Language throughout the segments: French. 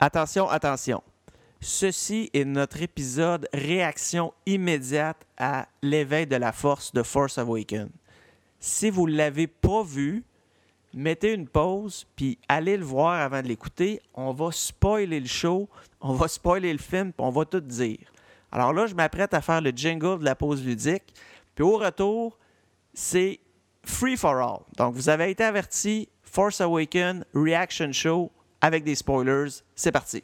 Attention, attention. Ceci est notre épisode réaction immédiate à l'éveil de la force de Force Awakens. Si vous ne l'avez pas vu, mettez une pause puis allez le voir avant de l'écouter. On va spoiler le show, on va spoiler le film, on va tout dire. Alors là, je m'apprête à faire le jingle de la pause ludique. Puis au retour, c'est free for all. Donc vous avez été averti, Force Awakens Reaction Show avec des spoilers. C'est parti.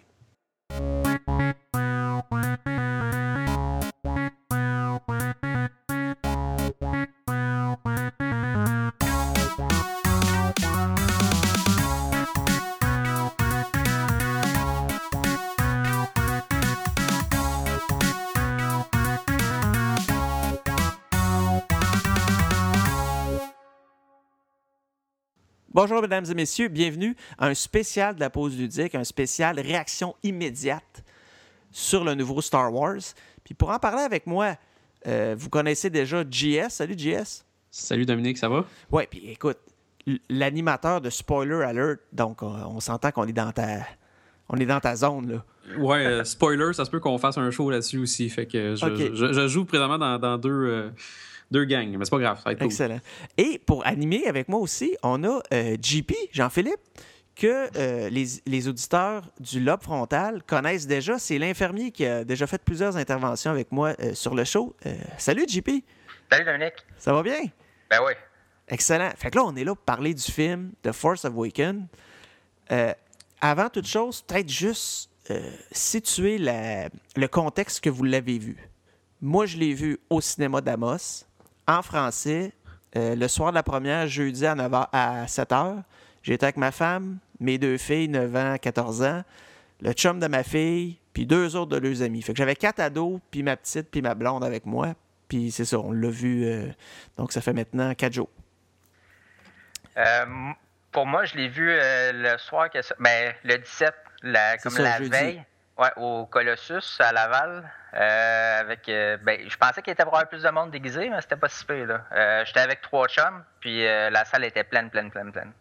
Bonjour mesdames et messieurs, bienvenue à un spécial de la pause ludique, un spécial réaction immédiate sur le nouveau Star Wars. Puis pour en parler avec moi, euh, vous connaissez déjà JS. Salut JS. Salut Dominique, ça va? Oui, puis écoute, l'animateur de Spoiler Alert, donc on, s'entend qu'on est dans ta on est dans ta zone là. Ouais, euh, spoiler, ça se peut qu'on fasse un show là-dessus aussi. Fait que je, joue présentement dans, deux. Euh, deux gangs, mais c'est pas grave, ça va être Excellent. Et pour animer avec moi aussi, on a euh, JP, Jean-Philippe, que euh, les, auditeurs du lobe frontal connaissent déjà. C'est l'infirmier qui a déjà fait plusieurs interventions avec moi euh, sur le show. salut JP. Salut Dominique. Ça va bien? Ben oui. Excellent. Fait que là, on est là pour parler du film The Force Awakens. avant toute chose, peut-être juste situer le contexte que vous l'avez vu. Moi, je l'ai vu au cinéma d'Amos en français euh, le soir de la première, jeudi à, 9 à 7 h. J'étais avec ma femme, mes deux filles, 9 ans, 14 ans, le chum de ma fille, puis deux autres de leurs amis. Fait que j'avais quatre ados, puis ma petite, puis ma blonde avec moi. Puis c'est ça, on l'a vu. Euh, donc ça fait maintenant quatre jours. Euh, pour moi, je l'ai vu le soir, que, ben, le 17, la, comme la veille. Ouais, au Colossus à Laval. Euh, avec, euh, ben, je pensais qu'il était pour avoir plus de monde déguisé, mais c'était pas si pire. Là. Euh, j'étais avec trois chums, puis la salle était pleine, pleine, pleine, pleine.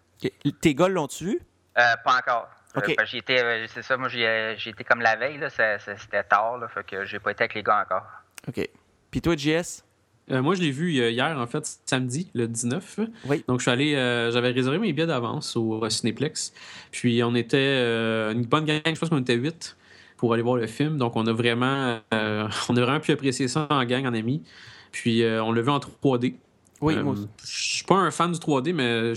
Tes gars l'ont-tu vu? pas encore. c'est ça, moi j'ai été comme la veille, c'était tard, là, fait que j'ai pas été avec les gars encore. OK. Puis toi, JS? moi, je l'ai vu hier, en fait, samedi, le 19. Oui. Donc, je suis allé, j'avais réservé mes billets d'avance au Cinéplex. Puis, on était une bonne gang, je pense qu'on était 8 pour aller voir le film. Donc, on a vraiment, euh, on a vraiment pu apprécier ça en gang, en amis. Puis, euh, on l'a vu en 3D. Oui, euh, Je suis pas un fan du 3D, mais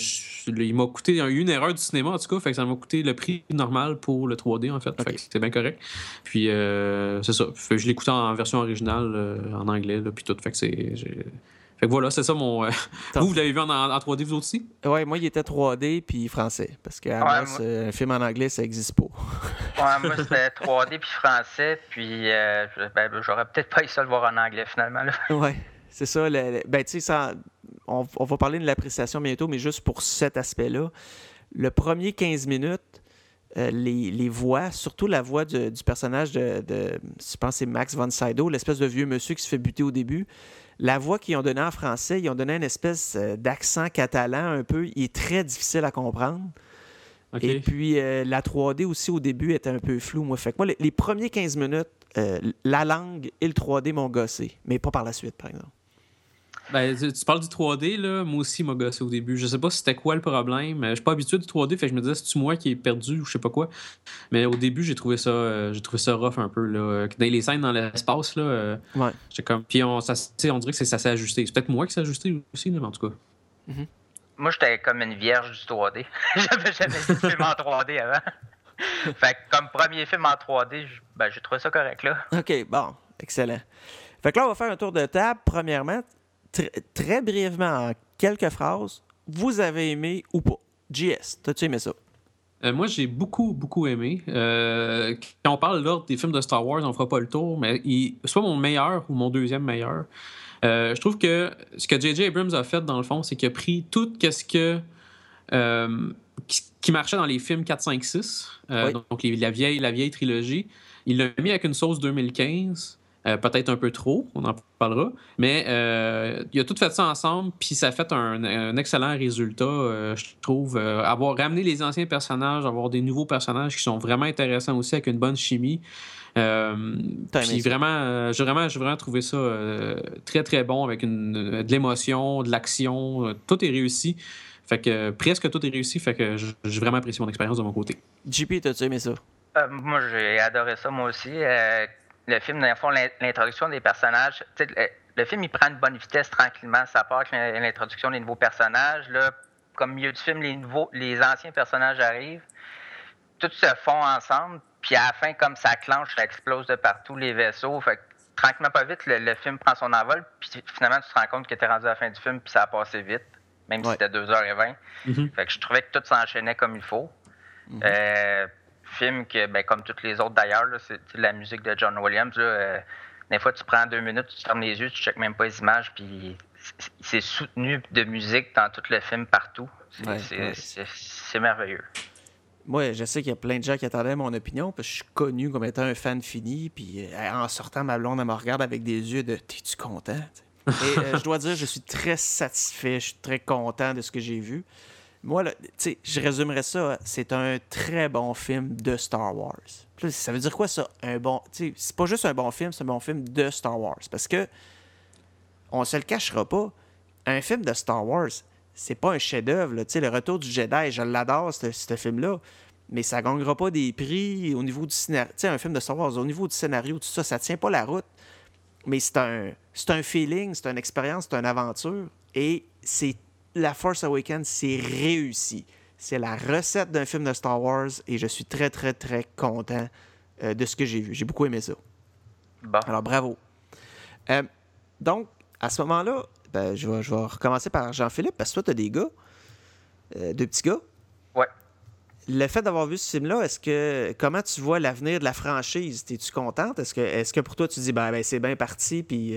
il m'a coûté il y a eu une erreur du cinéma, en tout cas. Fait que ça m'a coûté le prix normal pour le 3D, en fait. c'est bien correct. Puis, c'est ça. je l'écoutais en version originale, en anglais, là, puis tout. Fait que c'est. Fait que voilà, c'est ça mon. Euh, vous, vous l'avez vu en, 3D, vous aussi? Oui, moi, il était 3D puis français. Parce qu'à ouais, un film en anglais, ça n'existe pas. ouais, moi, c'était 3D puis français. Puis euh, ben, j'aurais peut-être pas eu ça le voir en anglais, finalement. Oui, c'est ça. ben, tu sais, on, on, va parler de l'appréciation bientôt, mais juste pour cet aspect-là. Le premier 15 minutes, euh, les, les, voix, surtout la voix du personnage de, de, je pense c'est Max von Sydow, l'espèce de vieux monsieur qui se fait buter au début la voix qu'ils ont donnée en français, ils ont donné une espèce euh, d'accent catalan un peu. Il est très difficile à comprendre. Et puis, euh, la 3D aussi, au début, était un peu flou. Moi, fait que moi, les, premiers 15 minutes, euh, la langue et le 3D m'ont gossé, mais pas par la suite, par exemple. Ben, tu, parles du 3D, là. Moi aussi, m'a gossé au début. Je sais pas si c'était quoi le problème. Je suis pas habitué du 3D, fait que je me disais, c'est-tu moi qui est perdu ou je sais pas quoi? Mais au début, j'ai trouvé ça euh, j'ai trouvé ça rough un peu, là. Dans les scènes dans l'espace, là. Euh, ouais. comme. Puis on, ça, on dirait que ça s'est ajusté. C'est peut-être moi qui s'est ajusté aussi, mais en tout cas. Mm-hmm. Moi, j'étais comme une vierge du 3D. J'avais jamais vu de film en 3D avant. fait que comme premier film en 3D, ben, j'ai trouvé ça correct, là. OK, bon. Excellent. Fait que là, on va faire un tour de table. Premièrement, très brièvement, en quelques phrases, vous avez aimé ou pas? JS, t'as-tu aimé ça? Euh, moi, j'ai beaucoup, beaucoup aimé. Euh, quand on parle là des films de Star Wars, on fera pas le tour, mais il, soit mon meilleur ou mon deuxième meilleur. Euh, je trouve que ce que J.J. Abrams a fait, dans le fond, c'est qu'il a pris tout ce que. Qui, marchait dans les films 4, 5, 6, donc la, vieille, la vieille trilogie. Il l'a mis avec une sauce 2015 Euh, peut-être un peu trop, on en parlera. Mais euh, il a tout fait ça ensemble, puis ça a fait un, excellent résultat, je trouve. avoir ramené les anciens personnages, avoir des nouveaux personnages qui sont vraiment intéressants aussi, avec une bonne chimie. puis vraiment, j'ai vraiment, vraiment trouvé ça très, très bon, avec une, de l'émotion, de l'action. tout est réussi. Fait que presque tout est réussi. Fait que j'ai vraiment apprécié mon expérience de mon côté. JP, t'as-tu aimé ça? Euh, moi, j'ai adoré ça, moi aussi. Euh, le film, dans le fond, l'introduction des personnages. Le, film, il prend une bonne vitesse tranquillement. Ça part avec l'introduction des nouveaux personnages. Là, comme milieu du film, les, nouveaux, les anciens personnages arrivent. Tout se fond ensemble. Puis à la fin, comme ça clenche, ça explose de partout les vaisseaux. Fait tranquillement, pas vite, le, film prend son envol. Puis finalement, tu te rends compte que tu es rendu à la fin du film, puis ça a passé vite même si c'était 2h20. Mm-hmm. Fait que je trouvais que tout s'enchaînait comme il faut. Mm-hmm. Euh, film que, ben, comme toutes les autres d'ailleurs, c'est la musique de John Williams. Euh, des fois, tu prends deux minutes, tu fermes les yeux, tu checkes même pas les images, puis c'est soutenu de musique dans tout le film partout. C'est merveilleux. Moi, je sais qu'il y a plein de gens qui attendaient mon opinion, parce que je suis connu comme étant un fan fini, puis euh, en sortant, ma blonde, elle me regarde avec des yeux de « T'es-tu content? » Et euh, je dois dire, je suis très satisfait, je suis très content de ce que j'ai vu. Moi, je résumerais ça, c'est un très bon film de Star Wars. Ça veut dire quoi ça? Un bon. C'est pas juste un bon film, c'est un bon film de Star Wars. Parce que on se le cachera pas, un film de Star Wars, c'est pas un chef-d'œuvre. Le Retour du Jedi, je l'adore, ce film-là. Mais ça gagnera pas des prix au niveau du scénario. Tu un film de Star Wars, au niveau du scénario, tout ça, ça tient pas la route mais c'est un, c'est un feeling, c'est une expérience, c'est une aventure. Et c'est la Force Awakens, c'est réussi. C'est la recette d'un film de Star Wars et je suis très, très, très content euh, de ce que j'ai vu. J'ai beaucoup aimé ça. Alors, bravo. Euh, donc, à ce moment-là, ben, je, vais, je vais recommencer par Jean-Philippe, parce que toi, tu as des gars, euh, deux petits gars. Ouais le fait d'avoir vu ce film-là, est-ce que comment tu vois l'avenir de la franchise? Es-tu contente? Est-ce que, est que pour toi, tu dis ben, ben c'est bien parti, puis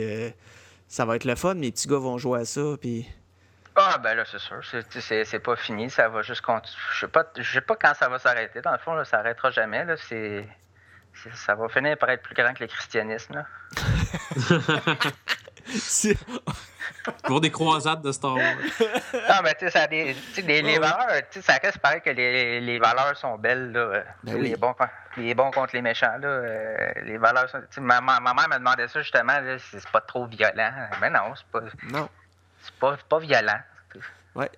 ça va être le fun, mes petits gars vont jouer à ça, puis. Ah ben là, c'est sûr. C'est pas fini. Ça va juste continuer. Je sais pas, je sais pas quand ça va s'arrêter. Dans le fond, là, ça arrêtera jamais. Là. C'est. Ça va finir par être plus grand que le christianisme. Pour des croisades de Star Wars. non, mais tu sais, ça des, des les valeurs, ça reste pareil que les, les valeurs sont belles. Là. Ben les, bons, les bons contre les méchants. Là, euh, les valeurs sont, ma, ma, mère me demandait ça justement, c'est pas trop violent. Mais non, c'est pas. Non. C'est pas, pas violent.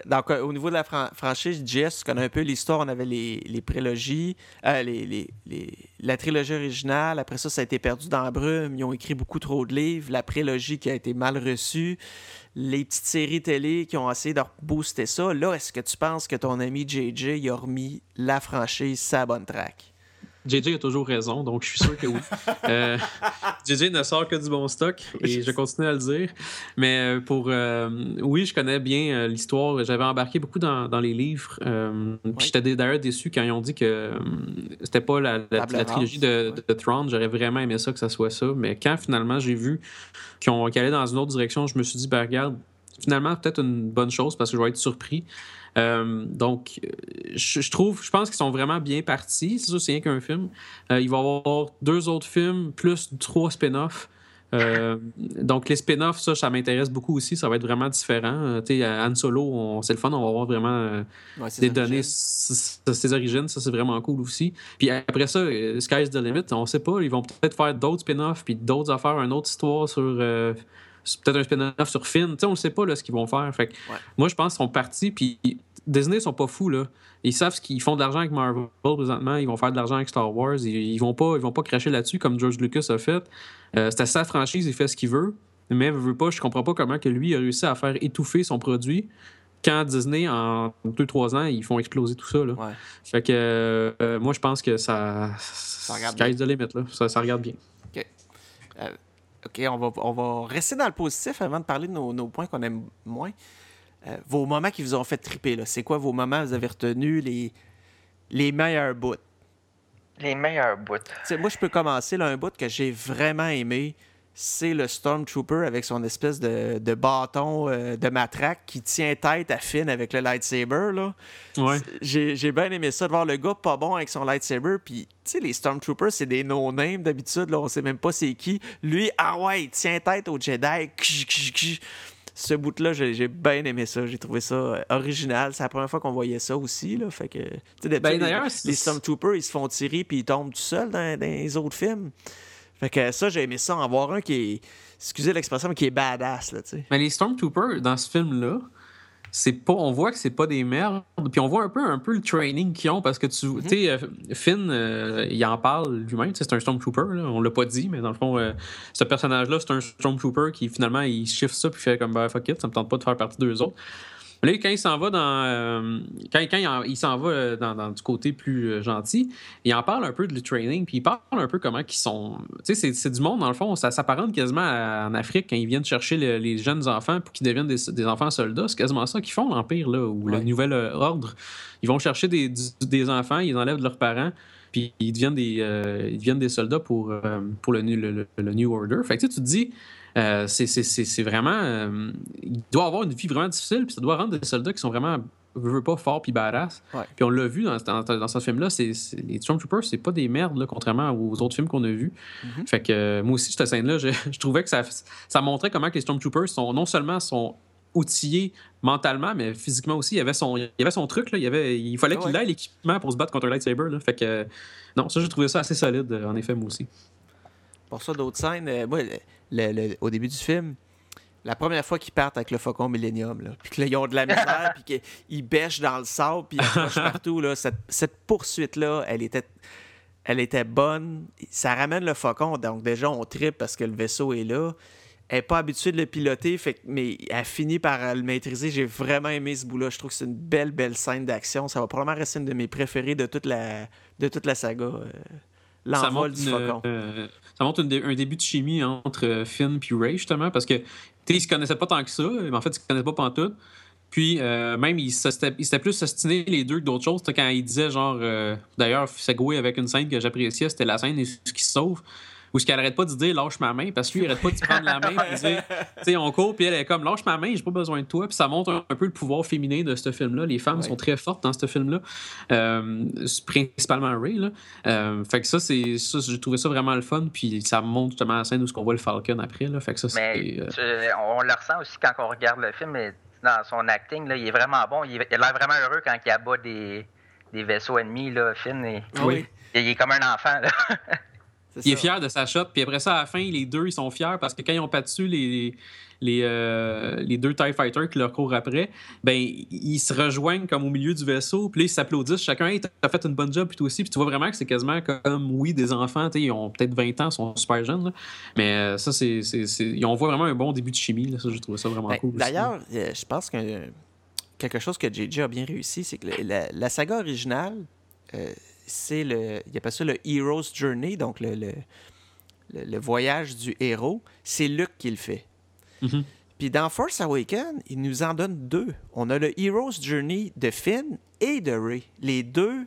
Donc, euh, au niveau de la franchise, Jess, tu connais un peu l'histoire. On avait les, prélogies, euh, la trilogie originale. Après ça, ça a été perdu dans la brume. Ils ont écrit beaucoup trop de livres. La prélogie qui a été mal reçue. Les petites séries télé qui ont essayé de booster ça. Là, est-ce que tu penses que ton ami JJ a remis la franchise sa bonne track? JJ a toujours raison, donc je suis sûr que oui. euh, JJ ne sort que du bon stock et je continue à le dire. Mais euh, pour. Euh, oui, je connais bien euh, l'histoire. J'avais embarqué beaucoup dans, dans les livres. Puis j'étais d'ailleurs déçu quand ils ont dit que c'était pas la, la, trilogie de, de, Tron. J'aurais vraiment aimé ça que ça soit ça. Mais quand finalement j'ai vu qu'ils allaient dans une autre direction, je me suis dit, ben regarde, finalement, peut-être une bonne chose parce que je vais être surpris. Euh, donc, je, trouve, je pense qu'ils sont vraiment bien partis. C'est sûr, c'est rien qu'un film. Euh, il va y avoir deux autres films, plus trois spin-offs. Euh, donc, les spin-offs, ça, ça m'intéresse beaucoup aussi. Ça va être vraiment différent. tu sais, Han Solo, c'est le fun. On va avoir vraiment des données ses origines. Ça, c'est vraiment cool aussi. Puis après ça, Sky's the Limit, on sait pas. Ils vont peut-être faire d'autres spin-offs, puis d'autres affaires, une autre histoire sur peut-être un spin-off sur Finn. on ne sait pas là, ce qu'ils vont faire. Fait Moi, je pense qu'ils sont partis. Puis Disney sont pas fous. Là. Ils savent ce qu'ils font de l'argent avec Marvel présentement. Ils vont faire de l'argent avec Star Wars. Ils, ils, vont pas, ils vont pas cracher là-dessus comme George Lucas a fait. Euh, C'était sa franchise. Il fait ce qu'il veut. Mais veut pas, je comprends pas comment que lui a réussi à faire étouffer son produit quand Disney, en 2-3 ans, ils font exploser tout ça. Là. Fait que euh, moi, je pense que ça. Ça regarde bien. De limite, là. Ça, ça regarde bien. OK. Euh, OK, on va, on va rester dans le positif avant de parler de nos, points qu'on aime moins. Euh, vos moments qui vous ont fait triper, c'est quoi vos moments que vous avez retenus, les, les meilleurs bouts? Les meilleurs bouts. moi, je peux commencer. Là, un bout que j'ai vraiment aimé, c'est le Stormtrooper avec son espèce de, bâton euh, de matraque qui tient tête à Finn avec le lightsaber. Là. J'ai, bien aimé ça, de voir le gars pas bon avec son lightsaber. Puis, tu sais, les Stormtroopers, c'est des no-names d'habitude. Là, on sait même pas c'est qui. Lui, ah ouais, il tient tête au Jedi. Ce bout-là, j'ai, bien aimé ça. J'ai trouvé ça euh, original. C'est la première fois qu'on voyait ça aussi. Là. Fait que, ben, les, Stormtroopers, ils se font tirer puis ils tombent tout seuls dans les autres films. Fait que ça, j'ai aimé ça, en voir un qui est, excusez l'expression, mais qui est badass, là, tu sais. Mais les Stormtroopers, dans ce film-là, c'est pas on voit que c'est pas des merdes puis on voit un peu un peu le training qu'ils ont parce que tu mm-hmm. sais Finn euh, il en parle lui-même c'est un stormtrooper là, on l'a pas dit mais dans le fond euh, ce personnage là c'est un stormtrooper qui finalement il shift ça puis fait comme bah fuck it ça me tente pas de faire partie d'eux autres Là, quand il s'en va dans. Euh, quand, il, s'en va euh, dans, du côté plus euh, gentil, il en parle un peu de le training, puis il parle un peu comment ils sont. Tu sais, c'est du monde, dans le fond, ça s'apparente quasiment en Afrique quand ils viennent chercher les jeunes enfants pour qu'ils deviennent des, enfants soldats. C'est quasiment ça qu'ils font, l'Empire, là, ou le nouvel ordre. Ils vont chercher des, des enfants, ils enlèvent de leurs parents puis ils deviennent des, ils deviennent des soldats pour, pour le, le, le, New Order. Fait que tu te dis, euh, c'est vraiment. Euh, il doit avoir une vie vraiment difficile, puis ça doit rendre des soldats qui sont vraiment veux pas fort puis badass. Puis on l'a vu dans, dans, ce film-là, les Stormtroopers, c'est pas des merdes, là, contrairement aux autres films qu'on a vus. Mm-hmm. Fait que euh, moi aussi, cette scène-là, je, trouvais que ça, ça montrait comment que les Stormtroopers sont non seulement sont outillés mentalement, mais physiquement aussi. Il y avait son, il y avait son truc, là. Il, y avait, il fallait ah qu'il ait l'équipement pour se battre contre un lightsaber. Là. Fait que non, ça, j'ai trouvé ça assez solide, en effet, moi aussi. Pour ça, d'autres scènes, moi, au début du film, la première fois qu'ils partent avec le Faucon Millennium, là, puis qu'ils ont de la misère, puis qu'ils bêchent dans le sable, puis ils partout, là, cette, poursuite-là, elle était, elle était bonne. Ça ramène le Faucon, donc déjà, on tripe parce que le vaisseau est là. Elle n'est pas habituée de le piloter, fait, mais elle finit par le maîtriser. J'ai vraiment aimé ce bout-là. Je trouve que c'est une belle, belle scène d'action. Ça va probablement rester une de mes préférées de toute la, de toute la saga. Euh, l'envol du Faucon. Euh, ça montre un début de chimie entre euh, Finn et Ray, justement, parce que ils se connaissaient pas tant que ça, mais en fait, ils se connaissaient pas tout. Puis, euh, même, ils s'étaient plus ostinés les deux que d'autres choses. Quand ils disaient, genre, euh, d'ailleurs, Segway avec une scène que j'appréciais, c'était la scène ce qui se sauve ou ce qu'elle arrête pas de dire lâche ma main parce que lui il arrête pas de prendre la main et dire tu sais on court puis elle est comme lâche ma main j'ai pas besoin de toi. Puis ça montre un, peu le pouvoir féminin de ce film là les femmes sont très fortes dans ce film là euh, principalement Ray là. Euh, fait que ça c'est ça j'ai trouvé ça vraiment le fun. Puis ça montre justement la scène où on voit le Falcon après là. Fait que ça c'est euh, on le ressent aussi quand on regarde le film mais dans son acting là, il est vraiment bon. Il, a l'air vraiment heureux quand il abat des, des vaisseaux ennemis là Finn et, oui. il, il est comme un enfant là il est fier de sa shot. Puis après ça, à la fin, les deux, ils sont fiers parce que quand ils ont pas dessus les, les, euh, les deux TIE Fighters qui leur courent après, ben ils se rejoignent comme au milieu du vaisseau. Puis là, ils s'applaudissent. Chacun, hey, t'as fait une bonne job, puis toi aussi. Puis tu vois vraiment que c'est quasiment comme, oui, des enfants. Ils ont peut-être 20 ans, ils sont super jeunes. Mais euh, ça, c'est. On voit vraiment un bon début de chimie. Là. Ça, je trouve ça vraiment ben, cool. D'ailleurs, euh, je pense que quelque chose que JJ a bien réussi, c'est que la, saga originale c'est le. Il appelle ça le Hero's Journey, donc le, le, voyage du héros. C'est Luke qui le fait. Mm-hmm. Puis dans Force Awakens, il nous en donne deux. On a le Hero's Journey de Finn et de Rey. Les deux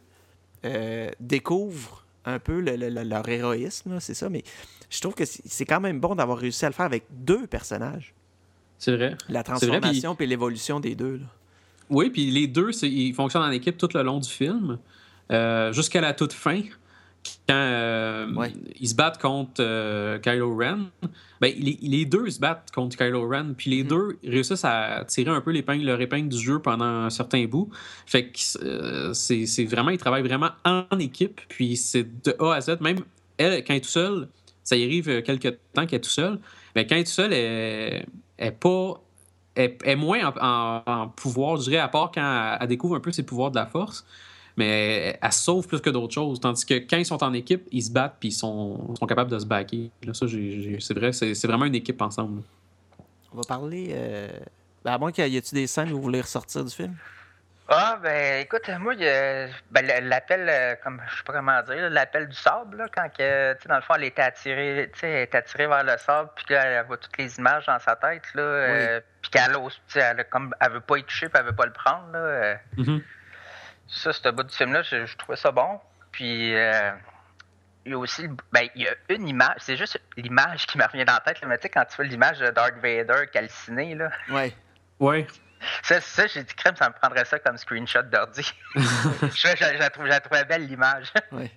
euh, découvrent un peu leur héroïsme, c'est ça, mais je trouve que c'est quand même bon d'avoir réussi à le faire avec deux personnages. C'est vrai. La transformation et l'évolution des deux. Oui, puis les deux, ils fonctionnent en équipe tout le long du film. Euh, jusqu'à la toute fin, quand euh, ils se battent contre euh, Kylo Ren, ben, les, deux se battent contre Kylo Ren, puis les mhm. deux réussissent à tirer un peu l'épingle, leur épingle du jeu pendant un certain bout. Fait que c'est vraiment, ils travaillent vraiment en équipe, puis c'est de A à Z. Même elle, quand elle est tout seule, ça y arrive quelques temps qu'elle est tout seule, mais quand elle est tout seule, elle, est pas est, moins en, pouvoir, je dirais, à part quand elle, découvre un peu ses pouvoirs de la force mais elle sauve plus que d'autres choses. Tandis que quand ils sont en équipe, ils se battent puis ils sont, sont capables de se backer. Là, ça, c'est vrai, c'est vraiment une équipe ensemble. On va parler. Euh... Ben, à moins qu'il y ait-tu des scènes où vous voulez ressortir du film? Ah, ben écoute, moi, ben, l'appel, euh, comme je sais pas comment dire, l'appel du sable, là, quand que, dans le fond, elle était attirée, est attirée vers le sable, puis qu'elle voit toutes les images dans sa tête, là, euh, puis qu'elle ose, elle, comme, elle veut pas y toucher, puis elle veut pas le prendre, là. Euh. Mm-hmm ça, ce bout du film-là, je, trouvais ça bon. Puis, euh, il y a aussi ben, il y a une image, c'est juste l'image qui m'a revient dans la tête. mais tu sais, quand tu vois l'image de Darth Vader calciné, là. Ouais. Ouais. Ça, ça j'ai dit crème, ça me prendrait ça comme screenshot d'ordi. je, je, la trouve, belle l'image. Ouais.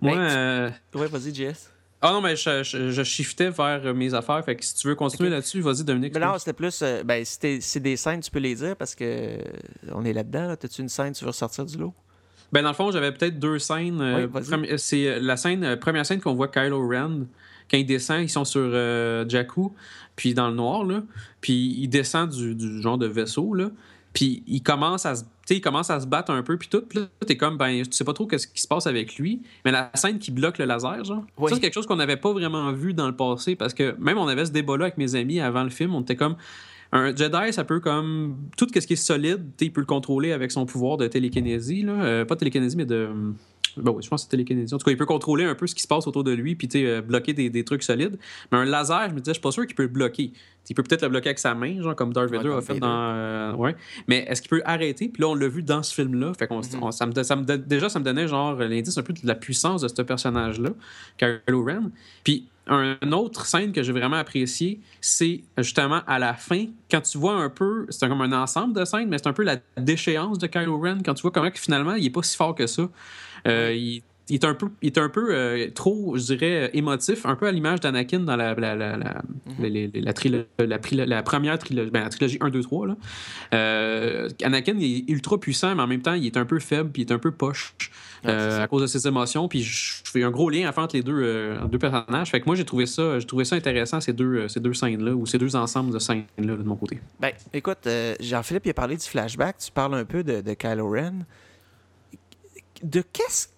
Moi, euh... ouais, vas-y, JS. Ah non, mais je, je, shiftais vers mes affaires. Fait que si tu veux continuer là-dessus, vas-y, Dominique. Mais non, c'était plus. Euh, ben, si c'est des scènes, tu peux les dire parce que euh, on est là-dedans. Là. T'as-tu une scène, tu veux ressortir du lot? Ben, dans le fond, j'avais peut-être deux scènes. Euh, c'est la scène, première scène qu'on voit Kylo Ren. Quand il descend, ils sont sur Jakku, puis dans le noir, là. Puis il descend du, du genre de vaisseau, là. Puis il commence à se il commence à se battre un peu, puis tout. Puis là, t'es comme, ben, tu sais pas trop ce qui se passe avec lui. Mais la scène qui bloque le laser, genre, ça, c'est quelque chose qu'on n'avait pas vraiment vu dans le passé. Parce que même on avait ce débat-là avec mes amis avant le film. On était comme, un Jedi, ça peut comme. Tout ce qui est solide, il peut le contrôler avec son pouvoir de télékinésie. Là. Euh, pas de télékinésie, mais de. Ben oui, je pense que c'est télékinésie. En tout cas, il peut contrôler un peu ce qui se passe autour de lui, puis euh, bloquer des, des, trucs solides. Mais un laser, je me disais, je suis pas sûr qu'il peut le bloquer. Il peut peut-être le bloquer avec sa main, genre comme Darth Vader a fait dans. Euh, ouais. Mais est-ce qu'il peut arrêter? Puis là, on l'a vu dans ce film-là. Fait qu'on, mhm. ça me, ça me, déjà, ça me donnait genre l'indice un peu de la puissance de ce personnage-là, Kylo Ren. Puis un autre scène que j'ai vraiment apprécié, c'est justement à la fin, quand tu vois un peu, c'est comme un ensemble de scènes, mais c'est un peu la déchéance de Kylo Ren, quand tu vois comment finalement il est pas si fort que ça. Euh, il, il, est un peu, il est un peu euh, trop, je dirais, émotif, un peu à l'image d'Anakin dans la, la, la, la, mm-hmm. la, la, première trilogie, ben, la trilogie 1, 2, 3. Là. Euh, Anakin est ultra puissant, mais en même temps, il est un peu faible, puis il est un peu poche à cause de ses émotions. Puis je fais un gros lien à faire entre les deux, deux personnages. Fait que moi, j'ai trouvé ça, j'ai trouvé ça intéressant, ces deux, ces deux scènes-là, ou ces deux ensembles de scènes-là de mon côté. Ben, écoute, Jean-Philippe, il a parlé du flashback. Tu parles un peu de, de Kylo Ren de qu'est-ce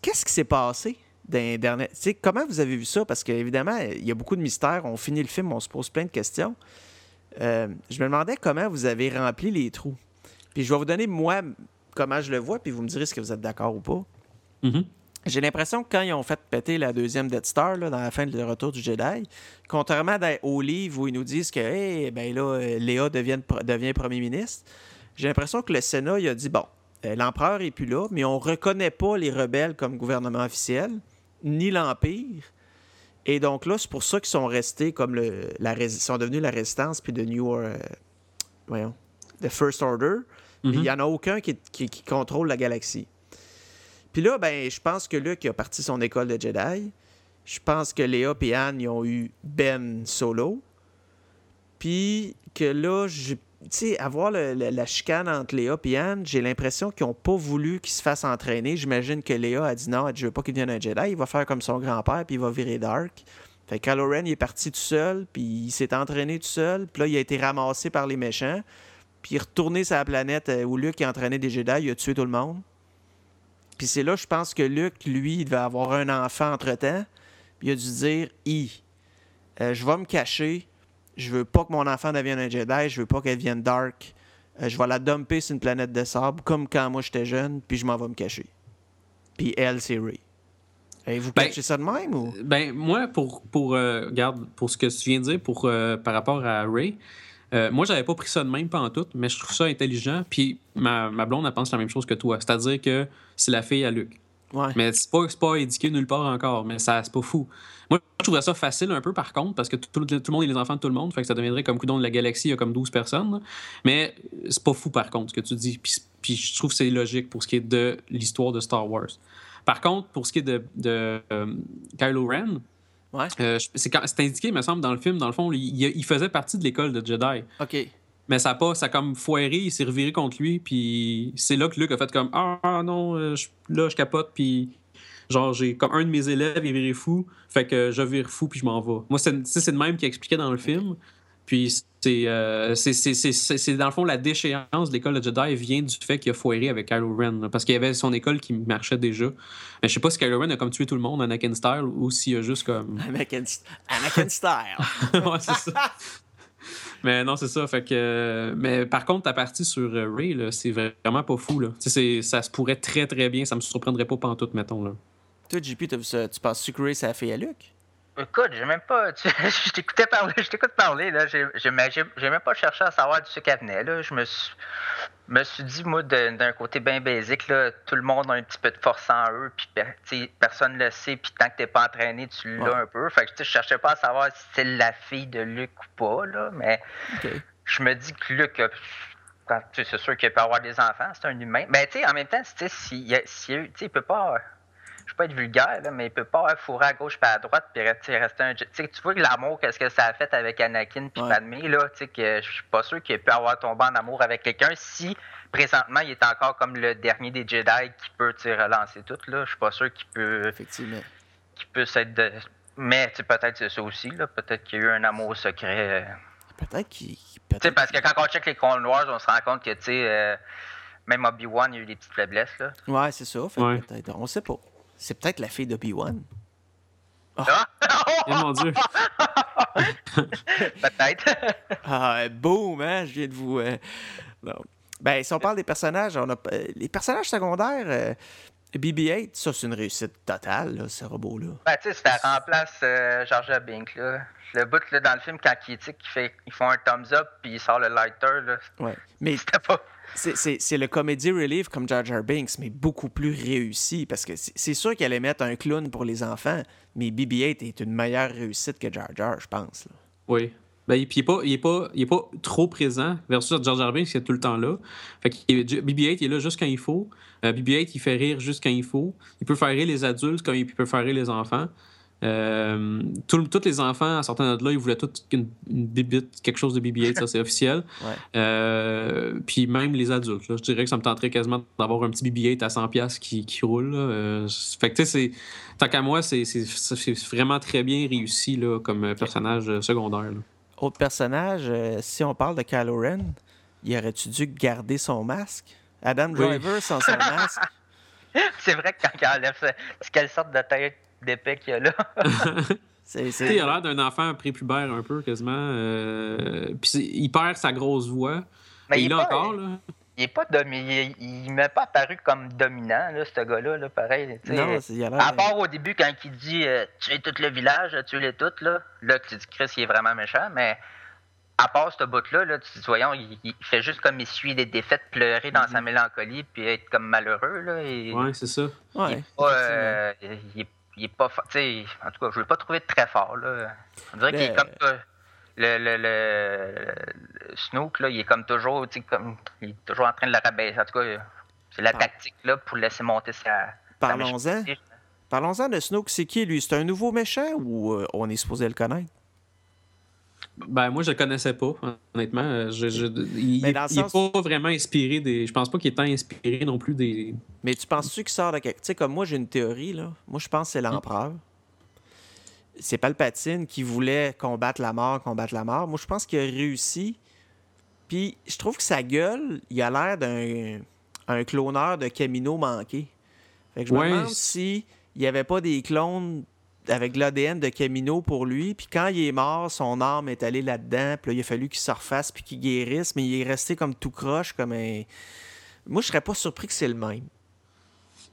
qu'est-ce qui s'est passé dans derniers... comment vous avez vu ça? Parce qu'évidemment, il y a beaucoup de mystères. On finit le film, on se pose plein de questions. Euh, je me demandais comment vous avez rempli les trous. Puis je vais vous donner, moi, comment je le vois, puis vous me direz si vous êtes d'accord ou pas. Mm-hmm. J'ai l'impression que quand ils ont fait péter la deuxième Death Star, là, dans la fin de Retour du Jedi, contrairement au livre où ils nous disent que hey, ben là, Léa devient, devient premier ministre, j'ai l'impression que le Sénat il a dit bon, euh, l'empereur n'est plus là, mais on ne reconnaît pas les rebelles comme gouvernement officiel, ni l'Empire. Et donc là, c'est pour ça qu'ils sont restés comme le, la sont devenus la résistance puis de New euh, voyons, the First Order. Il n'y mhm. en a aucun qui, contrôle la galaxie. Puis là, ben, je pense que Luke a parti son école de Jedi. Je pense que Léa et Anne ils ont eu Ben Solo. Puis que là, j'ai sais, avoir la chicane entre Léa et Anne, j'ai l'impression qu'ils n'ont pas voulu qu'il se fasse entraîner. J'imagine que Léa a dit non, je veux pas qu'il devienne un Jedi, il va faire comme son grand-père, puis il va virer Dark. Fait que Kylo Ren, il est parti tout seul, puis il s'est entraîné tout seul, puis là, il a été ramassé par les méchants, puis il est retourné sur la planète euh, où Luke a entraîné des Jedi, il a tué tout le monde. Puis c'est là, je pense que Luke, lui, il devait avoir un enfant entre-temps, puis il a dû dire « I, euh, je vais me cacher, je veux pas que mon enfant devienne un Jedi, je veux pas qu'elle devienne dark. Euh, je vais la dumper sur une planète de sable, comme quand moi j'étais jeune, puis je m'en vais me cacher. Puis elle, c'est Ray. Et vous ben, cachez ça de même ou? Ben, moi, pour, pour, euh, pour ce que tu viens de dire pour, euh, par rapport à Ray, moi, j'avais pas pris ça de même pendant tout, mais je trouve ça intelligent. Puis ma, ma blonde, elle pense la même chose que toi. C'est-à-dire que c'est la fille à Luc. Mais c'est pas, pas indiqué nulle part encore, mais ça c'est pas fou. Moi, je trouverais ça facile un peu par contre, parce que tout, le monde est les enfants de tout le monde, fait que ça deviendrait comme coudon de la galaxie, il y a comme 12 personnes. Mais c'est pas fou par contre ce que tu dis. Puis, je trouve que c'est logique pour ce qui est de l'histoire de Star Wars. Par contre, pour ce qui est de, de euh, Kylo Ren, euh, c'est indiqué, il me semble, dans le film, dans le fond, il, il faisait partie de l'école de Jedi. OK. Mais ça a pas, ça a comme foiré, il s'est reviré contre lui, puis c'est là que Luke a fait comme Ah non, euh, là je capote, puis genre j'ai comme un de mes élèves il viré fou, fait que je vire fou puis je m'en vais. Moi, c'est le même qui expliquait dans le film. Puis euh, c'est dans le fond la déchéance de l'école de Jedi vient du fait qu'il a foiré avec Kylo Ren. parce qu'il y avait son école qui marchait déjà. Mais je sais pas si Kylo Ren a comme tué tout le monde, Anakin Style, ou s'il a juste comme. Anakin, Anakin Style! ouais, c'est ça. Mais non, c'est ça. Fait que, mais par contre, ta partie sur euh, Ray, c'est vraiment pas fou. Là. Ça se pourrait très très bien. Ça me surprendrait pas pantoute, mettons. Là. Toi, JP, tu penses que Ray, ça a fait à Luc? Écoute, j'ai même pas. je t'écoutais parler, je t'écoute parler, là. J'ai même pas cherché à savoir du ce qu'elle venait, là. Je me suis. me suis dit, moi, d'un côté bien basique, là, tout le monde a un petit peu de force en eux, puis personne ne le sait, puis tant que t'es pas entraîné, tu l'as un peu. Fait que je cherchais pas à savoir si c'est la fille de Luc ou pas, là, mais je me dis que Luc, c'est sûr qu'il peut avoir des enfants, c'est un humain. Mais tu sais, en même temps, si, si, peut pas je peux pas être vulgaire, mais il peut pas avoir fourré à gauche et à droite puis rester un. Tu vois l'amour, qu'est-ce que ça a fait avec Anakin puis Padmé, là, tu sais, que je suis pas sûr qu'il pu avoir tombé en amour avec quelqu'un si présentement il est encore comme le dernier des Jedi qui peut relancer tout, là. Je suis pas sûr qu'il peut. Effectivement. Qu'il peut être. De... Mais peut-être c'est ça aussi, là. Peut-être qu'il y a eu un amour secret. Euh. Peut-être qu'il. Peut parce que quand on check les Clone Wars, on se rend compte que, tu sais. Euh, même Obi-Wan, il y a eu des petites faiblesses. Là. Ouais, c'est ça. Fait On sait pas. C'est peut-être la fille d'Obi-Wan. Oh. Oh mon Dieu! peut-être. ah, boum, hein? Je viens de vous. Euh, ben, si on parle des personnages, on a... Euh, les personnages secondaires, euh, BB-8, ça, c'est une réussite totale, là, ce robot-là. Ben, tu sais, ça remplace euh, George Bink, là. Le bout, là, dans le film, quand il, il fait, ils font un thumbs up, puis il sort le lighter, là. Ouais. Mais. C'était pas. C'est le comédie relief comme Jar Jar Binks, mais beaucoup plus réussi. Parce que c'est sûr qu'elle allait mettre un clown pour les enfants, mais BB-8 est une meilleure réussite que Jar Jar, je pense. Oui. Ben, il n'est pas, pas, pas trop présent versus Jar Jar Binks qui est tout le temps là. Fait que BB-8 il est là juste quand il faut. Euh, BB-8 il fait rire juste quand il faut. Il peut faire rire les adultes comme il peut faire rire les enfants. Euh, tous les enfants, à certains de là, ils voulaient tout une, bibite, quelque chose de BB-8, ça c'est officiel. Euh, puis même les adultes, je dirais que ça me tenterait quasiment d'avoir un petit BB-8 à 100$ qui, qui roule. Euh, fait que tu sais, tant qu'à moi, c'est vraiment très bien réussi là, comme personnage secondaire. Autre personnage, si on parle de Kylo Ren, il aurait-tu dû garder son masque? Adam Driver sans son masque? c'est vrai que quand il enlève quelle sorte de tête d'épais qu'il y a là. c'est, Il a l'air d'un enfant prépubère un peu, quasiment. Euh, puis il perd sa grosse voix. Mais il, est encore, là. Il est pas domi... il, m'est pas apparu comme dominant, là, ce gars-là, là, pareil. Non, il a l'air... À part au début, quand il dit euh, Tu es tout le village, tu les toutes, là, là, tu dis Chris, il est vraiment méchant, mais à part ce bout-là, là, tu dis, voyons, il, fait juste comme il suit des défaites, pleurer dans sa mm-hmm. mélancolie, puis être comme malheureux. Là, et... Ouais, c'est ça. Ouais, il est il est pas sais en tout cas je ne l'ai pas trouvé très fort là. on dirait qu'il est comme le, le, le, Snook là, il est comme toujours comme il est toujours en train de le rabaisser. En tout cas c'est la tactique là pour laisser monter sa parlons-en. parlons-en de Snook. C'est qui lui? C'est un nouveau méchant ou euh, on est supposé le connaître? Ben, moi, je le connaissais pas, honnêtement. Je, il n'est pas vraiment inspiré des. Je pense pas qu'il est tant inspiré non plus des. Mais tu penses-tu qu'il sort de quelque. Tu sais, comme moi, j'ai une théorie, là. Moi, je pense que c'est l'empereur. C'est Palpatine qui voulait combattre la mort, combattre la mort. Moi, je pense qu'il a réussi. Puis, je trouve que sa gueule, il a l'air d'un un cloneur de Camino manqué. Fait que je me demande si il n'y avait pas des clones avec l'ADN de Camino pour lui. Puis quand il est mort, son âme est allée là-dedans. Puis là, il a fallu qu'il se refasse puis qu'il guérisse. Mais il est resté comme tout croche, comme un. Moi, je serais pas surpris que c'est le même.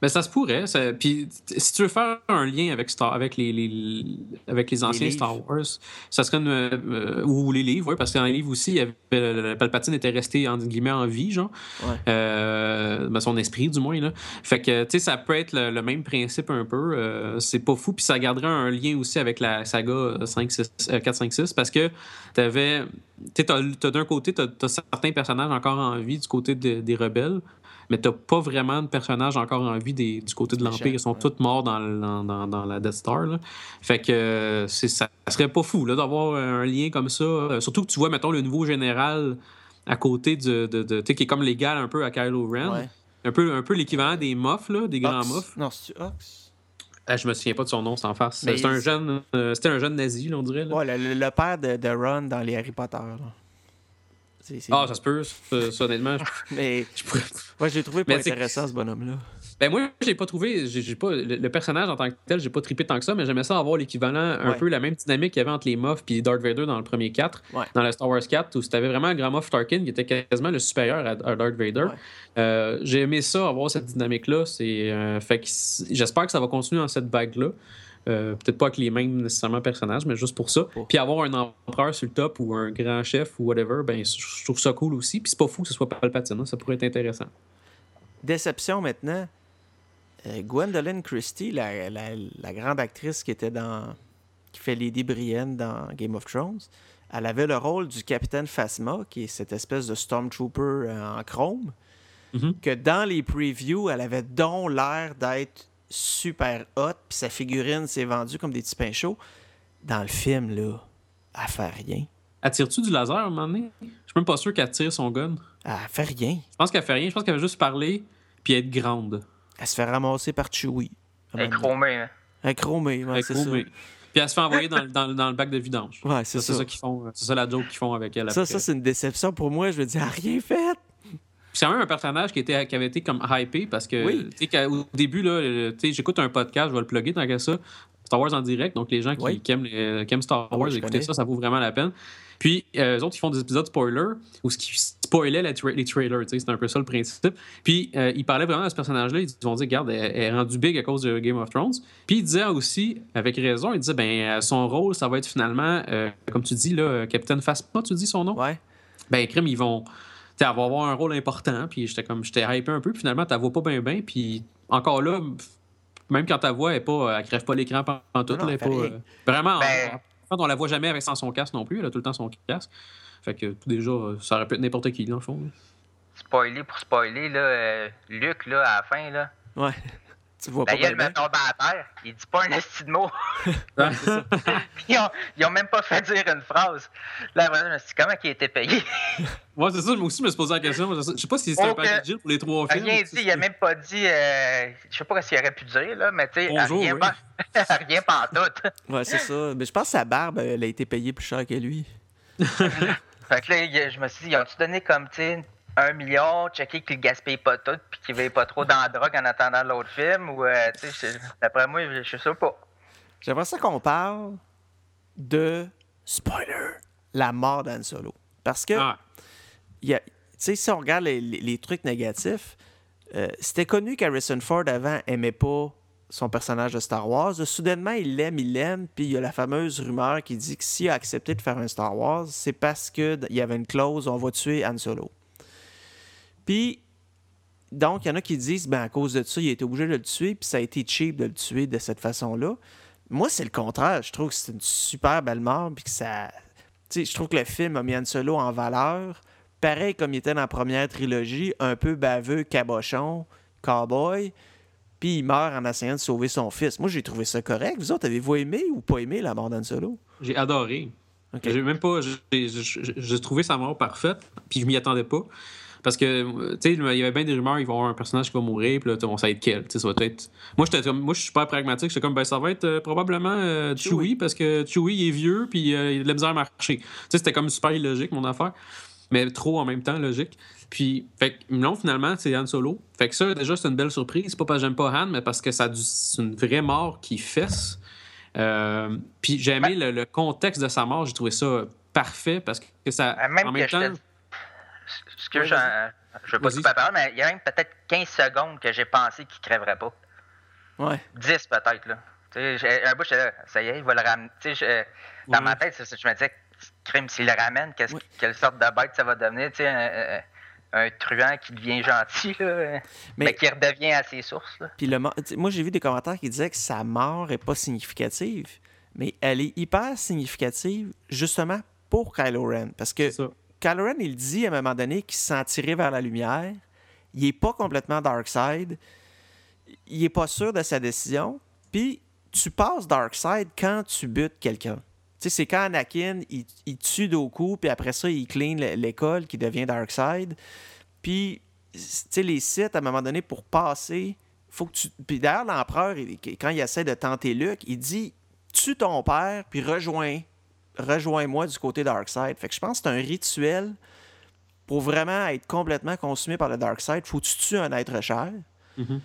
Mais ça se pourrait. Puis si tu veux faire un lien avec, Star... avec, les, avec les anciens Star Wars, ça serait une... Euh, ou les livres, oui, parce que dans les livres aussi, il y avait... Palpatine était resté en guillemets en vie, genre. Euh, ben, son esprit, du moins. Là. Fait que, tu sais, ça peut être le, même principe un peu. Euh, c'est pas fou. Puis ça garderait un lien aussi avec la saga 5, 6, 4, 5, 6, parce que t'avais. Tu sais, d'un côté, tu as, certains personnages encore en vie du côté des rebelles, mais t'as pas vraiment de personnages encore en vie du côté de l'Empire. Ils sont tous morts dans, dans, la Death Star. Fait que ça serait pas fou d'avoir un lien comme ça. Euh, surtout que tu vois, mettons, le nouveau général à côté de. de, qui est comme légal un peu à Kylo Ren. Un peu, un peu l'équivalent des Moffs, là, des grands Moffs. Non, c'est Ox? Ah, je me souviens pas de son nom, c'est en face. C'était un jeune, euh, c'était un jeune nazi, on dirait. Ouais, le, père de, de, Ron dans les Harry Potter. Ah, ça se peut, ça, honnêtement. mais moi, j'ai trouvé pas intéressant ce bonhomme-là. Ben moi, j'ai pas trouvé, j'ai pas le, personnage en tant que tel, j'ai pas trippé tant que ça, mais j'aimais ça avoir l'équivalent, un peu la même dynamique qu'il y avait entre les Moffs et Darth Vader dans le premier 4, dans le Star Wars 4, où c'était vraiment un grand Moff Tarkin qui était quasiment le supérieur à, Darth Vader. Euh, j'ai aimé ça, avoir cette dynamique-là. C'est, euh, fait j'espère que ça va continuer dans cette vague-là. Euh, peut-être pas avec les mêmes nécessairement personnages, mais juste pour ça. Puis avoir un empereur sur le top ou un grand chef ou whatever, ben, je trouve ça cool aussi. Puis c'est pas fou que ce soit Palpatine, hein. ça pourrait être intéressant. Déception maintenant. Euh, Gwendolyn Christie, la, la, grande actrice qui était dans. qui fait Lady Brienne dans Game of Thrones, elle avait le rôle du capitaine Phasma, qui est cette espèce de Stormtrooper euh, en chrome. Mm-hmm. Que dans les previews, elle avait donc l'air d'être super hot, puis sa figurine s'est vendue comme des petits pains chauds. Dans le film, là, elle fait rien. Elle tire-tu du laser à un moment donné? Je suis même pas sûr qu'elle tire son gun. Elle fait rien. Je pense qu'elle fait rien. Je pense qu'elle va juste parler puis être grande. Elle se fait ramasser par Chewie. Elle est chromée. Hein. Elle est chromée, c'est ça. Puis elle se fait envoyer dans, dans, dans le bac de vidange. Ouais, c'est ça. C'est ça, qu'ils font. C'est ça la joke qu'ils font avec elle. Ça, ça c'est une déception pour moi. Je veux dire, elle n'a rien fait. C'est même un personnage qui, était, qui avait été comme hypé parce que, oui. au début, j'écoute un podcast, je vais le plugger tant qu'à ça. Star Wars en direct, donc les gens qui, qui, aiment, qui aiment, Star Wars, écoutez ça, ça vaut vraiment la peine. Puis, euh, eux autres, ils font des épisodes spoilers, où ce qui spoilait les, tra les trailers, c'est un peu ça le principe. Puis, euh, ils parlaient vraiment de ce personnage-là, ils vont dire, regarde, elle, est rendue big à cause de Game of Thrones. Puis, ils disaient aussi, avec raison, ils disaient, ben, euh, son rôle, ça va être finalement, comme tu dis, là, Captain Phasma, tu dis son nom? Ouais. Ben, crime, ils vont elle va avoir un rôle important. Puis j'étais comme, j'étais hypé un peu. Puis finalement, tu vois pas bien, bien. Puis encore là, même quand ta voix, elle, pas, elle crève pas l'écran pendant tout. pas, euh, vraiment, ben... on, la voit jamais avec sans son casque non plus. Elle a tout le temps son casque. Fait que déjà, ça aurait pu être n'importe qui, dans le fond. Spoiler pour spoiler, là, euh, Luc, là, à la fin, là. Ouais. Tu vois pas me tombe à terre. Il dit pas un esti de mot. ils, ont, ils, ont, même pas fait dire une phrase. Là, je me suis dit, comment il a été payé? Moi, c'est ça, moi aussi, je me suis posé la question. Je sais pas si c'était un package pour les trois films. Rien dit, il a même pas dit. Euh, je sais pas ce qu'il aurait pu dire, là, mais tu sais, rien, pas, rien pas en tout. Ouais, c'est ça. Mais je pense que sa barbe, elle a été payée plus cher que lui. fait que là, je me suis dit, ils ont-tu donné comme, tu sais, un million, checker qu'il gaspille pas tout, puis qu'il veille pas trop dans la drogue en attendant l'autre film, ou, euh, tu sais, d'après moi, je suis sûr pas. J'aimerais ça qu'on parle de spoiler, la mort d'Anne Solo. Parce que, ah. tu sais, si on regarde les, trucs négatifs, euh, c'était connu qu'Harrison Ford avant aimait pas son personnage de Star Wars. Soudainement, il l'aime, il l'aime, puis il y a la fameuse rumeur qui dit que s'il a accepté de faire un Star Wars, c'est parce qu'il y avait une clause on va tuer Han Solo. Puis, donc, il y en a qui disent, ben, à cause de ça, il a été obligé de le tuer, puis ça a été cheap de le tuer de cette façon-là. Moi, c'est le contraire. Je trouve que c'est une super belle mort, puis que ça. Tu sais, je trouve que le film a mis Han Solo en valeur. Pareil comme il était dans la première trilogie, un peu baveux, cabochon, cowboy. Puis il meurt en essayant de sauver son fils. Moi, j'ai trouvé ça correct. Vous autres, avez-vous aimé ou pas aimé la mort d'Han Solo? J'ai adoré. J'ai même pas. J'ai trouvé sa mort parfaite, puis je m'y attendais pas. Parce que, tu sais, il y avait bien des rumeurs, ils vont avoir un personnage qui va mourir, puis là, on sait être quel. Ça va être... Moi, moi, je suis super pragmatique. J'étais comme, ben, ça va être euh, probablement euh, Chewie, parce que Chewie, il est vieux, puis euh, il a de la misère à marcher. Tu sais, c'était comme super illogique, mon affaire. Mais trop en même temps, logique. Puis, fait non, finalement, c'est Han Solo. Fait que ça, déjà, c'est une belle surprise. C'est pas parce que j'aime pas Han, mais parce que ça c'est une vraie mort qui fesse. puis j'ai aimé le, contexte de sa mort, j'ai trouvé ça parfait parce que ça. en même temps ce que je je veux pas tout parler, mais il y a même peut-être 15 secondes que j'ai pensé qu'il crèverait pas. Ouais. 10 peut-être, là. Un bout, là, ça y est, il va le ramener. Dans ma tête, je me disais, crime, s'il le ramène, quelle sorte de bête ça va devenir, tu sais, un, un, truand qui devient gentil, là, mais, qui redevient à ses sources. Là. Le, moi, j'ai vu des commentaires qui disaient que sa mort est pas significative, mais elle est hyper significative, justement, pour Kylo Ren. Parce que Kylo il dit à un moment donné qu'il se sent tiré vers la lumière. Il n'est pas complètement dark side. Il n'est pas sûr de sa décision. Puis tu passes dark side quand tu butes quelqu'un. C'est quand Anakin, il, tue Doku, puis après ça, il clean l'école qui devient dark side. Puis, les sites, à un moment donné, pour passer, faut que tu. Puis d'ailleurs, l'empereur, quand il essaie de tenter Luke, il dit Tue ton père, puis rejoins rejoins-moi du côté Dark Side. Fait que je pense que c'est un rituel pour vraiment être complètement consumé par le Dark Side. Faut que tu tues un être cher. Mm-hmm.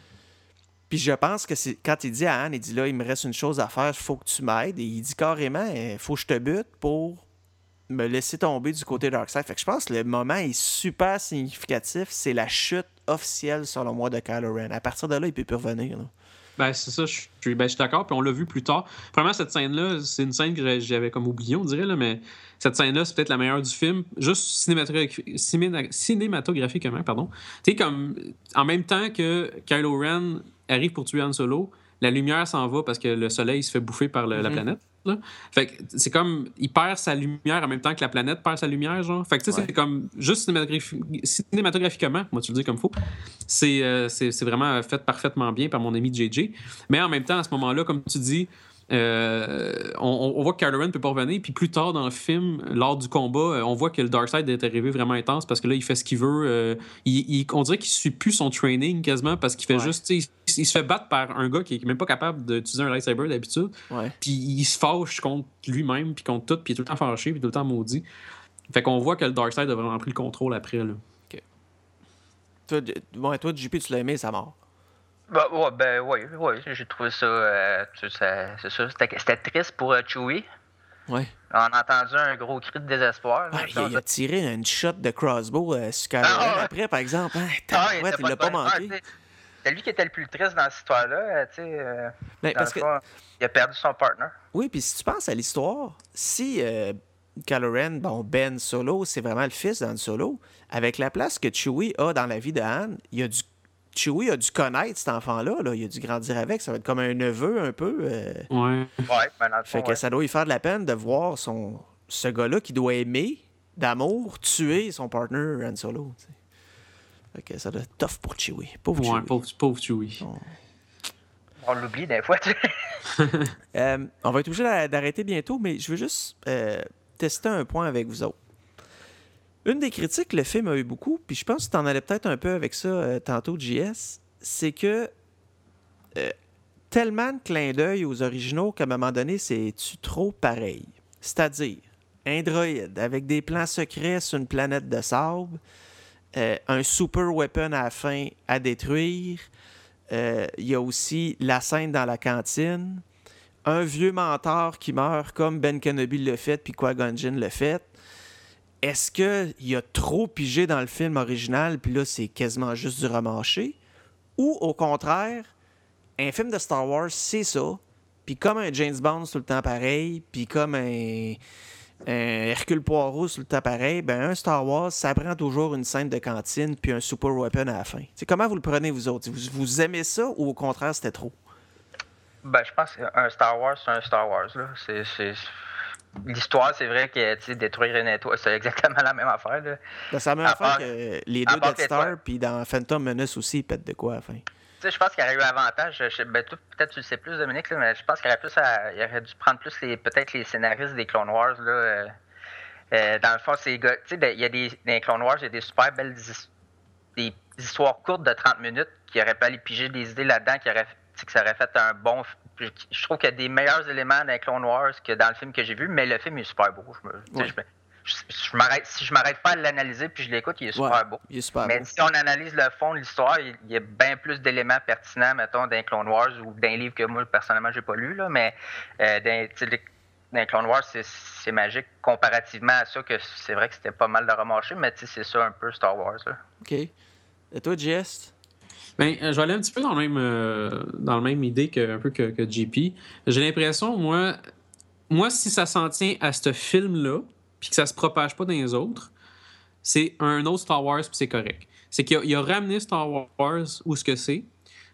Puis je pense que c'est quand il dit à Anne, il dit là, il me reste une chose à faire, il faut que tu m'aides. Et il dit carrément, il eh, faut que je te bute pour me laisser tomber du côté Dark Side. Fait que je pense que le moment est super significatif. C'est la chute officielle, selon moi, de Kylo Ren. À partir de là, il peut plus revenir. Ben, c'est ça, je suis ben, d'accord. Puis on l'a vu plus tard. Premièrement, cette scène-là, c'est une scène que j'avais comme oublié, on dirait, là, mais cette scène-là, c'est peut-être la meilleure du film. Juste cinématographiquement, pardon. Tu sais, comme en même temps que Kylo Ren arrive pour tuer Han Solo, la lumière s'en va parce que le soleil se fait bouffer par la mhm. planète. Fait que c'est comme, il perd sa lumière en même temps que la planète perd sa lumière, genre. Fait que tu sais, c'est comme, juste cinématographiquement, moi tu le dis comme faut, euh, c'est vraiment fait parfaitement bien par mon ami JJ. Mais en même temps, à ce moment-là, comme tu dis, euh, on, voit que Kylo Ren peut pas revenir. Puis plus tard dans le film, lors du combat, euh, on voit que le Darkseid est arrivé vraiment intense parce que là, il fait ce qu'il veut. Euh, il, on dirait qu'il suit plus son training quasiment parce qu'il fait juste. Il, il, se fait battre par un gars qui est même pas capable d'utiliser un lightsaber d'habitude. Puis il se fâche contre lui-même, puis contre tout, puis il est tout le temps fâché, puis tout le temps maudit. Fait qu'on voit que le Darkseid a vraiment pris le contrôle après. Là. Toi, bon, toi, JP, tu l'as aimé, sa mort. Bah, ouais, ben oui, ouais, j'ai trouvé ça, euh, c'est ça, c'était triste pour euh, Chewie. Ouais. On a entendu un gros cri de désespoir. il, a tiré une shot de crossbow euh, sur ah, après, par exemple. Hein, ah, il l'a pas, manqué. c'est lui qui était le plus triste dans cette histoire-là. tu sais, ben, parce que... il a perdu son partner. Oui, puis si tu penses à l'histoire, si Kylo Ren, bon, Ben Solo, c'est vraiment le fils d'Han Solo, avec la place que Chewie a dans la vie de Han, il y a du Chewie a dû connaître cet enfant-là. Là. Il a dû grandir avec. Ça va être comme un neveu un peu. Euh. Ouais. ouais ben, fait que ça doit lui faire de la peine de voir son ce gars-là qui doit aimer d'amour tuer son partner Han Solo. Fait que ça doit être tough pour Chewie. Pauvre ouais, Chewie. Pauvre, Chewie. On l'oublie des fois. euh, on va être obligé d'arrêter bientôt, mais je veux juste euh, tester un point avec vous autres. Une des critiques que le film a eu beaucoup, puis je pense que tu en allais peut-être un peu avec ça euh, tantôt, JS, c'est que euh, tellement de clin d'œil aux originaux qu'à un moment donné, c'est-tu trop pareil? C'est-à-dire, un droïde avec des plans secrets sur une planète de sable, euh, un super weapon à la fin à détruire, il y a aussi la scène dans la cantine, un vieux mentor qui meurt comme Ben Kenobi le fait, puis Qui-Gon le fait, est-ce qu'il y a trop pigé dans le film original, puis là, c'est quasiment juste du remarché? Ou au contraire, un film de Star Wars, c'est ça. Puis comme un James Bond tout le temps pareil, puis comme un, Hercule Poirot tout le temps pareil, ben un Star Wars, ça prend toujours une scène de cantine puis un super weapon à la fin. Comment vous le prenez, vous autres? Vous, vous aimez ça ou au contraire, c'était trop? Ben, je pense qu'un Star Wars, c'est un Star Wars. Là. C'est, L'histoire, c'est vrai que détruire une étoile, c'est exactement la même affaire. Là. Ben, c'est la même affaire que les deux Death Star, puis dans Phantom Menace aussi, ils pètent de quoi à la fin. je pense qu'il aurait eu avantage. Ben, peut-être tu le sais plus, Dominique, mais je pense qu'il aurait, plus il aurait dû prendre plus les peut-être les scénaristes des Clone Wars. Là, euh, euh, dans le fond, c'est il y a des dans les Clone Wars, il y a des super belles des histoires courtes de 30 minutes qui auraient pu aller piger des idées là-dedans, qui auraient que ça aurait fait un bon je trouve qu'il y a des meilleurs éléments dans Clone Wars que dans le film que j'ai vu, mais le film est super beau. Je si je m'arrête pas à l'analyser puis je l'écoute, il est super beau. mais si on analyse le fond de l'histoire, il, y a bien plus d'éléments pertinents, mettons, dans Clone Wars ou d'un livre que moi, personnellement, j'ai pas lu, là, mais euh, dans, Clone Wars, c'est magique comparativement à ça, que c'est vrai que c'était pas mal de remarcher, mais c'est ça un peu Star Wars. OK. Et toi, Jess? Ben, euh, je vais aller un petit peu dans, le même, euh, dans la même idée que, un peu que, que JP. J'ai l'impression, moi, moi, si ça s'en tient à ce film-là, puis que ça se propage pas dans les autres, c'est un autre Star Wars, puis c'est correct. C'est qu'il a, ramené Star Wars où ce que c'est,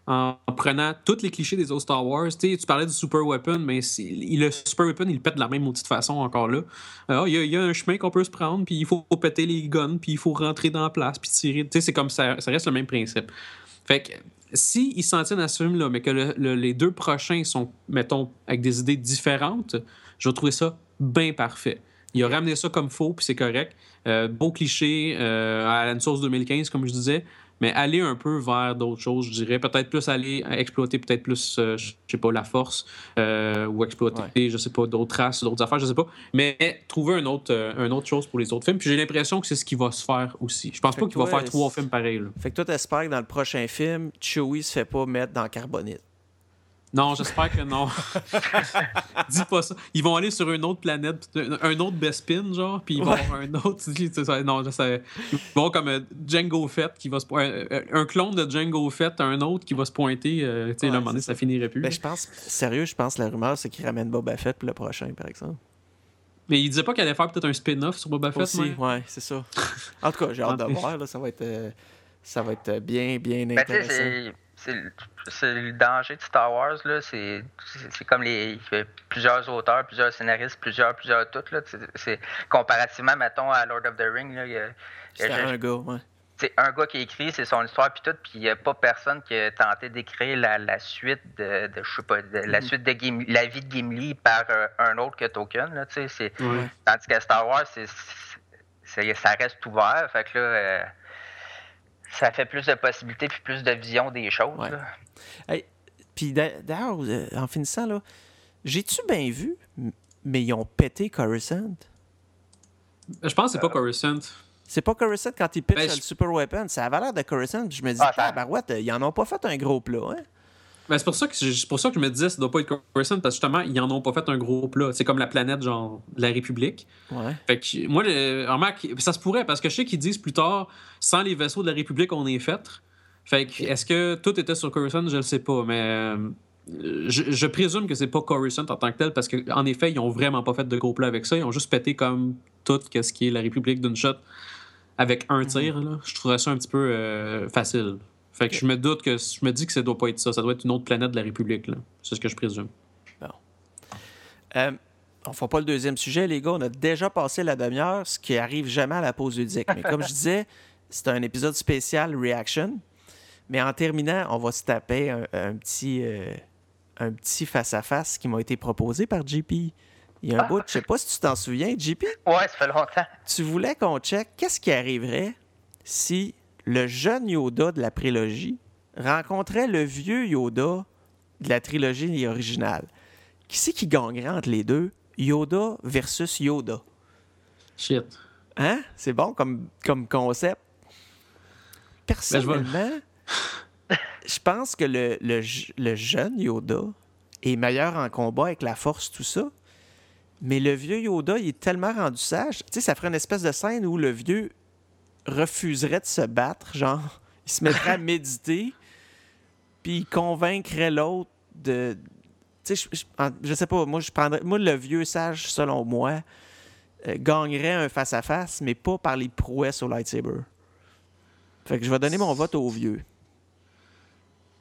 en prenant tous les clichés des autres Star Wars. tu parlais du Super Weapon, mais le Super Weapon, il pète de la même petite façon encore là. Alors, il, y a, un chemin qu'on peut se prendre, puis il faut péter les guns, puis il faut rentrer dans la place, puis tirer. C'est comme ça, ça reste le même principe. Fait que si s'en tiennent à ce film-là, mais que les deux prochains sont, mettons, avec des idées différentes, je vais trouver ça bien parfait. Il a ramené ça comme faux, puis c'est correct. Euh, beau cliché euh, à la Source 2015, comme je disais, mais aller un peu vers d'autres choses, je dirais. Peut-être plus aller exploiter peut-être plus, euh, je sais pas, la force euh, ou exploiter, je sais pas, d'autres races, d'autres affaires, je sais pas. Mais trouver un autre, euh, une autre chose pour les autres films. Puis j'ai l'impression que c'est ce qui va se faire aussi. Je pense pas qu'il va faire trois films pareils. Fait que toi, t'espères que dans le prochain film, Chewie se fait pas mettre dans Carbonite. Non, j'espère que non. Dis pas ça. Ils vont aller sur une autre planète, un autre Bespin, genre, puis ils vont avoir un autre. Non, je sais. Ils vont comme euh, Django Fett qui va se un, un clone de Django Fett, un autre qui va se pointer. Euh, tu sais, là, un moment donné, ça. finirait plus. Ben, je pense, sérieux, je pense que la rumeur, c'est qu'ils ramènent Boba Fett pour le prochain, par exemple. Mais il disait pas qu'il allait faire peut-être un spin-off sur Boba Fett, Aussi, ouais, c'est ça. En tout cas, j'ai hâte de voir, là, ça va être. Euh, ça va être bien, bien ben, intéressant le danger de Star Wars, là. C'est comme les. Il y a plusieurs auteurs, plusieurs scénaristes, plusieurs, plusieurs toutes, là. C'est comparativement, mettons, à Lord of the Rings, là. C'est un gars, ouais. C'est un gars qui écrit, c'est son histoire, puis tout, puis il n'y a pas personne qui a tenté d'écrire la, la, suite de, de, je sais pas, de, la mm-hmm. suite de la vie de Gimli par euh, un autre que Tolkien, là, tu sais. Tandis que Star Wars, c'est ça reste ouvert, fait que là... Euh, ça fait plus de possibilités puis plus de vision des choses. puis d'ailleurs, euh, en finissant, là, j'ai-tu bien vu, mais ils ont pété Coruscant? Je pense que c'est pas Coruscant. C'est pas Coruscant quand ils pitchent ben, le Super Weapon. Ça avait l'air de Coruscant. Je me dis, ah, barouette, ils en ont pas fait un gros plat. Hein? Ben, c'est pour, ça que pour ça que je me disais ça doit pas être Coruscant parce que justement, ils en ont pas fait un gros plat. C'est comme la planète, genre, de la République. Ouais. Fait que, moi, ça se pourrait parce que je sais qu'ils disent plus tard, sans les vaisseaux de la République, on est fait. Fait que, est-ce que tout était sur Coruscant? Je le sais pas, mais. Euh, je, présume que c'est pas Coruscant en tant que tel parce qu'en effet, ils ont vraiment pas fait de gros plats avec ça. Ils ont juste pété comme tout ce qui est la République d'une shot avec un mhm. tir. Là. Je trouverais ça un petit peu euh, facile. Fait que je me doute que je me dis que ça doit pas être ça. Ça doit être une autre planète de la République. C'est ce que je présume. Bon. Euh, on fera pas le deuxième sujet, les gars. On a déjà passé la demi-heure, ce qui arrive jamais à la pause ludique. Mais comme je disais, c'est un épisode spécial Reaction. Mais en terminant, on va se taper un, petit euh, un petit face-à-face qui m'a été proposé par JP. Il y a un bout, je sais pas si tu t'en souviens, JP. Ouais, ça fait longtemps. Tu voulais qu'on check qu'est-ce qui arriverait si le jeune Yoda de la prélogie rencontrait le vieux Yoda de la trilogie originale. Qui c'est qui gagnerait entre les deux? Yoda versus Yoda. Shit. Hein? C'est bon comme, comme concept. Personnellement, je pense que le, le, jeune Yoda est meilleur en combat avec la force, tout ça. Mais le vieux Yoda, il est tellement rendu sage. Tu sais, ça ferait une espèce de scène où le vieux refuserait de se battre, genre, il se mettrait à méditer, puis il convaincrait l'autre de. Tu sais, je, sais pas, moi, je prendrais. Moi, le vieux sage, selon moi, euh, gagnerait un face-à-face, mais pas par les prouesses au lightsaber. Fait que je vais donner mon vote au vieux.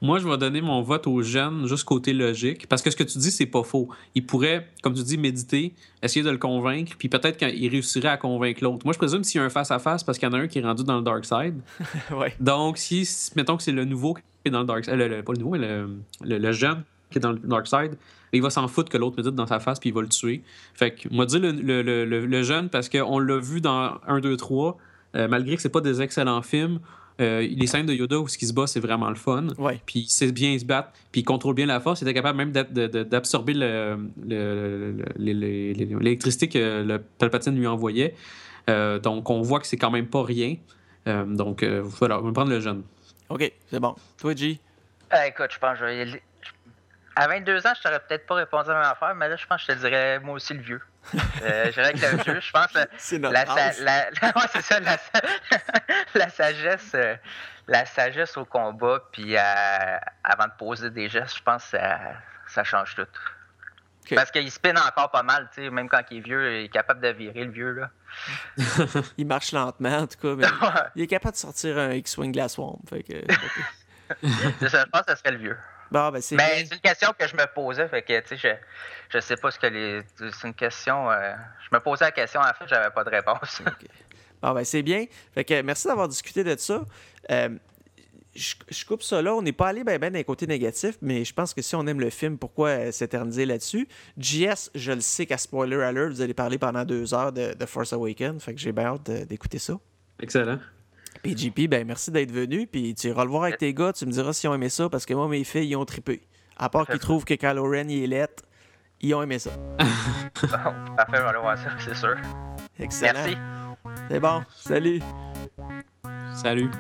Moi, je vais donner mon vote aux jeunes, juste côté logique, parce que ce que tu dis, c'est pas faux. Il pourrait, comme tu dis, méditer, essayer de le convaincre, puis peut-être qu'il réussirait à convaincre l'autre. Moi, je présume s'il y a un face-à-face, parce qu'il y en a un qui est rendu dans le dark side. ouais. Donc, si, mettons que c'est le nouveau qui est dans le dark side, le, pas le nouveau, mais le, jeune qui est dans le dark side, il va s'en foutre que l'autre médite dans sa face, puis il va le tuer. Fait que, moi, dire le, le, jeune, parce qu'on l'a vu dans 1, 2, 3, malgré que c'est pas des excellents films, euh, les scènes de Yoda où ce qui se bat, c'est vraiment le fun. Puis il sait bien se battre, puis il contrôle bien la force. Il était capable même d'absorber l'électricité que le Palpatine lui envoyait. Euh, donc on voit que c'est quand même pas rien. Euh, donc voilà, on va prendre le jeune. OK, c'est bon. Toi, G? écoute, je pense que je vais à 22 ans, je t'aurais peut-être pas répondu à même affaire, mais là, je pense que je te dirais moi aussi le vieux. Euh, je dirais que le vieux, je pense. C'est notre la, la, ouais, c'est ça, la, la sagesse. Euh, la sagesse au combat, puis avant de poser des gestes, je pense que ça, ça change tout. Parce qu'il spin encore pas mal, tu sais, même quand il est vieux, il est capable de virer le vieux. Là. il marche lentement, en tout cas, mais il est capable de sortir un X-Wing Glass Swamp. Fait que, je pense que ce serait le vieux. Bon, ben, c'est une question que je me posais, fait que, tu sais, je, je sais pas ce que les. C'est une question. Euh, je me posais la question, en fait, j'avais pas de réponse. Bon, ben, c'est bien. Fait que merci d'avoir discuté de ça. Euh, je, coupe ça là. On n'est pas allé bien ben d'un côté négatif, mais je pense que si on aime le film, pourquoi euh, s'éterniser là-dessus? JS, je le sais qu'à Spoiler Alert, vous allez parler pendant deux heures de, de Force Awakens. Fait que j'ai bien hâte d'écouter ça. Excellent. Puis ben merci d'être venu. Puis tu iras le voir avec tes gars, tu me diras s'ils ont aimé ça, parce que moi, mes filles, ils ont trippé. À part qu'ils trouvent que Kylo Ren, il est lettre, ils ont aimé ça. bon, parfait, on va aller voir ça, c'est sûr. Excellent. Merci. C'est bon, salut. Salut.